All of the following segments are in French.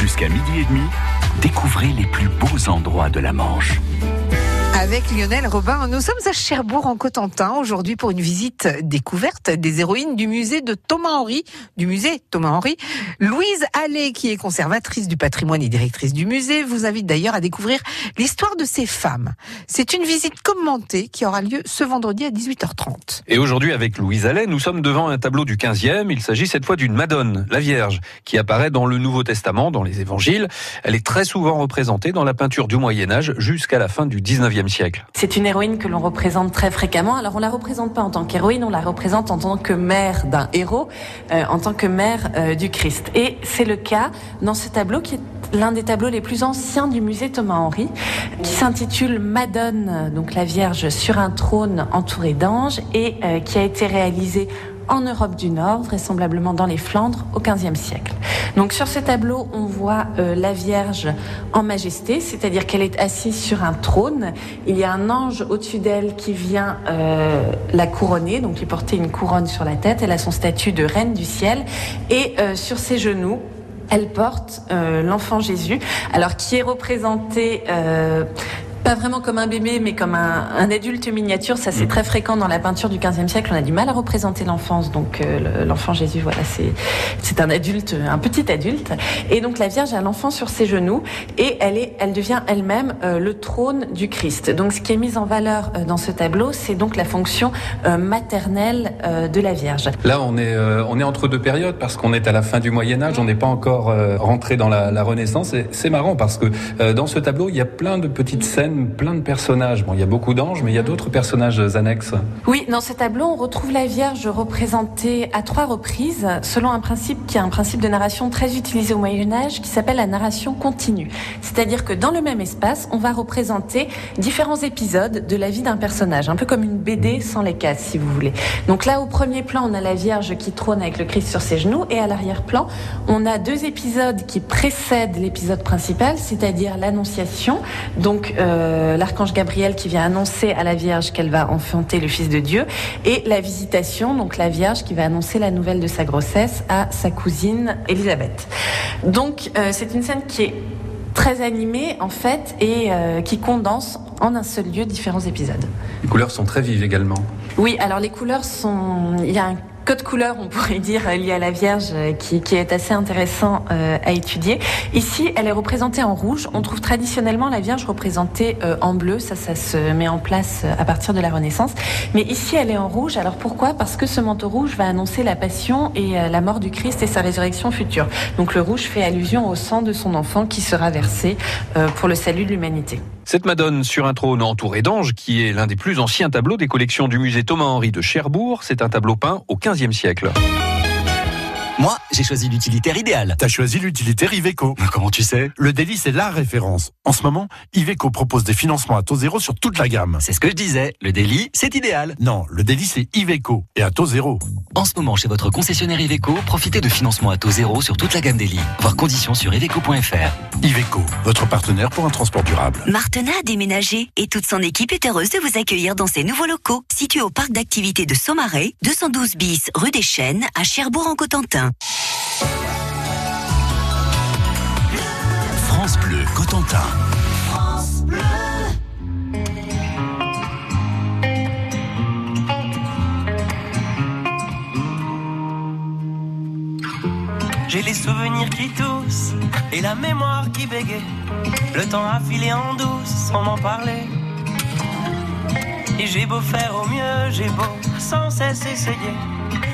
Jusqu'à midi et demi, découvrez les plus beaux endroits de la Manche. Avec Lionel Robin, nous sommes à Cherbourg en Cotentin aujourd'hui pour une visite découverte des héroïnes du musée de Thomas Henry, du musée Thomas Henry. Louise Allais, qui est conservatrice du patrimoine et directrice du musée, vous invite d'ailleurs à découvrir l'histoire de ces femmes. C'est une visite commentée qui aura lieu ce vendredi à 18h30. Et aujourd'hui, avec Louise Allais, nous sommes devant un tableau du 15e. Il s'agit cette fois d'une Madone, la Vierge, qui apparaît dans le Nouveau Testament, dans les évangiles. Elle est très souvent représentée dans la peinture du Moyen-Âge jusqu'à la fin du 19e siècle. C'est une héroïne que l'on représente très fréquemment. Alors on la représente pas en tant qu'héroïne, on la représente en tant que mère d'un héros, euh, en tant que mère euh, du Christ. Et c'est le cas dans ce tableau qui est l'un des tableaux les plus anciens du musée Thomas Henry, qui s'intitule Madone, donc la Vierge sur un trône entouré d'anges, et euh, qui a été réalisé en Europe du Nord, vraisemblablement dans les Flandres, au XVe siècle. Donc sur ce tableau, on voit euh, la Vierge en majesté, c'est-à-dire qu'elle est assise sur un trône. Il y a un ange au-dessus d'elle qui vient euh, la couronner, donc lui porter une couronne sur la tête. Elle a son statut de reine du ciel. Et euh, sur ses genoux, elle porte l'enfant Jésus, alors qui est représenté pas vraiment comme un bébé, mais comme un, adulte miniature. Ça, c'est mm. très fréquent dans la peinture du 15e siècle. On a du mal à représenter l'enfance. Donc, euh, l'enfant Jésus, voilà, c'est, un adulte, un petit adulte. Et donc, la Vierge a l'enfant sur ses genoux et elle est, elle devient elle-même euh, le trône du Christ. Donc, ce qui est mis en valeur euh, dans ce tableau, c'est donc la fonction maternelle de la Vierge. Là, on est, on est entre deux périodes parce qu'on est à la fin du Moyen-Âge. On n'est pas encore rentré dans la, la Renaissance. Et c'est marrant parce que dans ce tableau, il y a plein de petites scènes plein de personnages. Bon, il y a beaucoup d'anges, mais il y a d'autres personnages annexes. Oui, dans ce tableau, on retrouve la Vierge représentée à trois reprises, selon un principe qui est un principe de narration très utilisé au Moyen Âge, qui s'appelle la narration continue. C'est-à-dire que dans le même espace, on va représenter différents épisodes de la vie d'un personnage, un peu comme une BD sans les cases, si vous voulez. Donc là, au premier plan, on a la Vierge qui trône avec le Christ sur ses genoux, et à l'arrière-plan, on a deux épisodes qui précèdent l'épisode principal, c'est-à-dire l'Annonciation, donc euh, euh, l'archange Gabriel qui vient annoncer à la Vierge qu'elle va enfanter le Fils de Dieu, et la visitation, donc la Vierge qui va annoncer la nouvelle de sa grossesse à sa cousine Élisabeth. Donc euh, c'est une scène qui est très animée en fait et euh, qui condense en un seul lieu différents épisodes. Les couleurs sont très vives également. Oui, alors les couleurs sont, il y a un code couleur, on pourrait dire, lié à la Vierge, euh, qui, qui est assez intéressant euh, à étudier. Ici, elle est représentée en rouge. On trouve traditionnellement la Vierge représentée euh, en bleu. Ça, ça se met en place à partir de la Renaissance. Mais ici, elle est en rouge. Alors pourquoi? Parce que ce manteau rouge va annoncer la passion et la mort du Christ et sa résurrection future. Donc le rouge fait allusion au sang de son enfant qui sera versé pour le salut de l'humanité. Cette Madone sur un trône entouré d'anges, qui est l'un des plus anciens tableaux des collections du musée Thomas-Henri de Cherbourg, c'est un tableau peint au XVe siècle. Moi, j'ai choisi l'utilitaire idéal. T'as choisi l'utilitaire Iveco. Comment tu sais? Le délit, c'est la référence. En ce moment, Iveco propose des financements à taux zéro sur toute la gamme. C'est ce que je disais. Le délit, c'est idéal. Non, le délit, c'est Iveco et à taux zéro. En ce moment, chez votre concessionnaire Iveco, profitez de financements à taux zéro sur toute la gamme délit. Voir conditions sur iveco.fr. Iveco, votre partenaire pour un transport durable. Martena a déménagé et toute son équipe est heureuse de vous accueillir dans ses nouveaux locaux, situés au parc d'activités de Saumarez, 212 bis rue des Chênes, à Cherbourg en Cotentin. France Bleu Cotentin. J'ai les souvenirs qui toussent et la mémoire qui bégaye. Le temps a filé en douce sans m'en parler. Et j'ai beau faire au mieux, j'ai beau sans cesse essayer.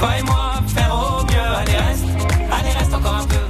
Toi et moi, faire au mieux, allez reste, allez reste encore un peu.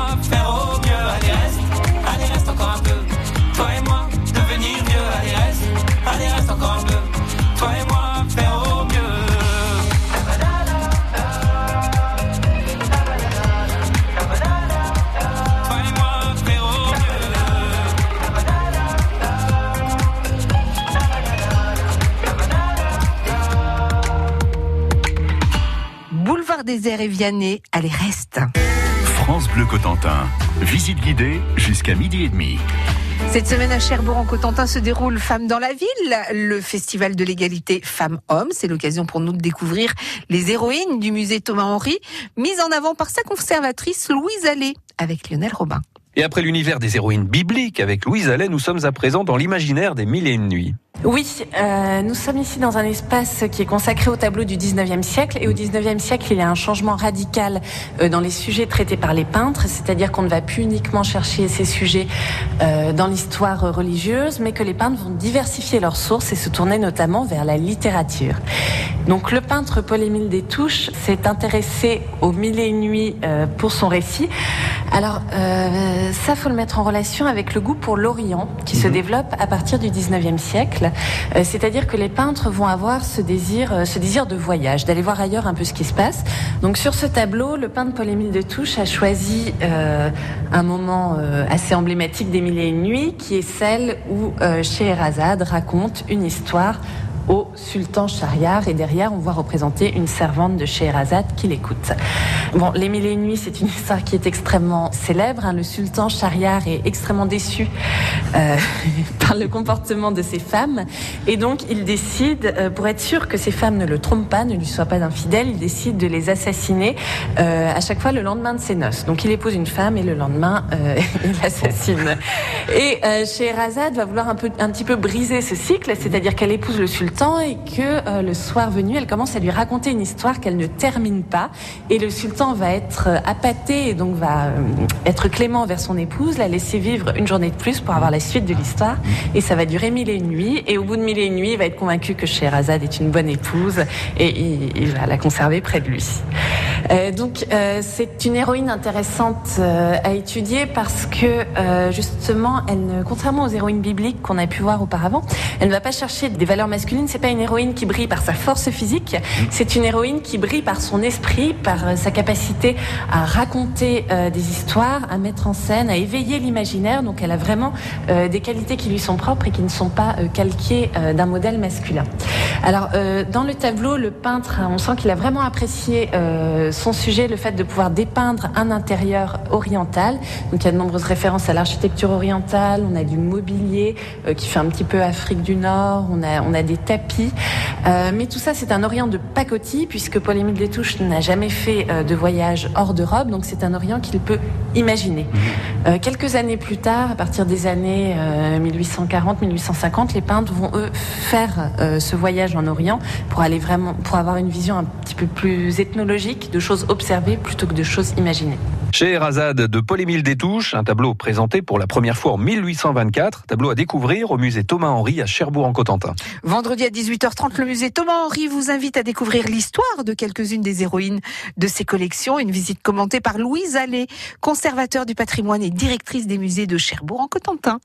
désert et Vianney, allez reste. France Bleu Cotentin. Visite guidée jusqu'à midi et demi. Cette semaine à Cherbourg en Cotentin se déroule Femmes dans la ville, le festival de l'égalité femmes-hommes. C'est l'occasion pour nous de découvrir les héroïnes du musée Thomas Henry, mises en avant par sa conservatrice Louise Allais, avec Lionel Robin. Et après l'univers des héroïnes bibliques avec Louise Allais, nous sommes à présent dans l'imaginaire des mille et une nuits. Oui, euh, nous sommes ici dans un espace qui est consacré au tableau du 19e siècle. Et au 19e siècle, il y a un changement radical euh, dans les sujets traités par les peintres, c'est-à-dire qu'on ne va plus uniquement chercher ces sujets euh, dans l'histoire religieuse, mais que les peintres vont diversifier leurs sources et se tourner notamment vers la littérature. Donc le peintre Paul-Émile Destouches s'est intéressé aux mille et une nuits pour son récit. Alors ça, faut le mettre en relation avec le goût pour l'Orient qui se développe à partir du 19e siècle. Euh, C'est-à-dire que les peintres vont avoir ce désir, euh, ce désir de voyage, d'aller voir ailleurs un peu ce qui se passe. Donc sur ce tableau, le peintre Paul-Émile Destouches a choisi euh, un moment assez emblématique des mille et une nuits, qui est celle où Scheherazade raconte une histoire au sultan Shahriar et derrière on voit représenter une servante de Scheherazade qui l'écoute. Bon, les mille et nuits c'est une histoire qui est extrêmement célèbre. hein. Le sultan Shahriar est extrêmement déçu euh, par le comportement de ses femmes et donc il décide, euh, pour être sûr que ces femmes ne le trompent pas, ne lui soient pas infidèles, il décide de les assassiner euh, à chaque fois le lendemain de ses noces. Donc il épouse une femme et le lendemain il l'assassine. Et Scheherazade va vouloir un, peu, un petit peu briser ce cycle, c'est-à-dire qu'elle épouse le sultan et que euh, le soir venu, elle commence à lui raconter une histoire qu'elle ne termine pas. Et le sultan va être euh, appâté et donc va euh, être clément vers son épouse, la laisser vivre une journée de plus pour avoir la suite de l'histoire. Et ça va durer mille et une nuits. Et au bout de mille et une nuits, il va être convaincu que Scheherazade est une bonne épouse et il, il va la conserver près de lui. Euh, donc euh, c'est une héroïne intéressante euh, à étudier parce que justement, elle ne, contrairement aux héroïnes bibliques qu'on a pu voir auparavant, elle ne va pas chercher des valeurs masculines. C'est pas une héroïne qui brille par sa force physique. C'est une héroïne qui brille par son esprit, par euh, sa capacité à raconter euh, des histoires, à mettre en scène, à éveiller l'imaginaire. Donc elle a vraiment euh, des qualités qui lui sont propres et qui ne sont pas calquées d'un modèle masculin. Alors euh, dans le tableau, le peintre, on sent qu'il a vraiment apprécié euh, son sujet, le fait de pouvoir dépeindre un intérieur oriental. Donc il y a de nombreuses références à l'architecture orientale, on a du mobilier euh, qui fait un petit peu Afrique du Nord, on a, on a des tapis. Mais tout ça, c'est un Orient de pacotille, puisque Paul-Émile Destouches n'a jamais fait de voyage hors d'Europe, donc c'est un Orient qu'il peut imaginer. Euh, quelques années plus tard, à partir des années euh, 1840-1850, les peintres vont eux faire ce voyage en Orient pour aller vraiment, pour avoir une vision un petit peu plus ethnologique de choses observées plutôt que de choses imaginées. Chez Erazade de Paul-Émile Détouche, un tableau présenté pour la première fois en 1824. Tableau à découvrir au musée Thomas-Henry à Cherbourg-en-Cotentin. Vendredi à 18h30, le musée Thomas-Henry vous invite à découvrir l'histoire de quelques-unes des héroïnes de ses collections. Une visite commentée par Louise Allais, conservateur du patrimoine et directrice des musées de Cherbourg-en-Cotentin.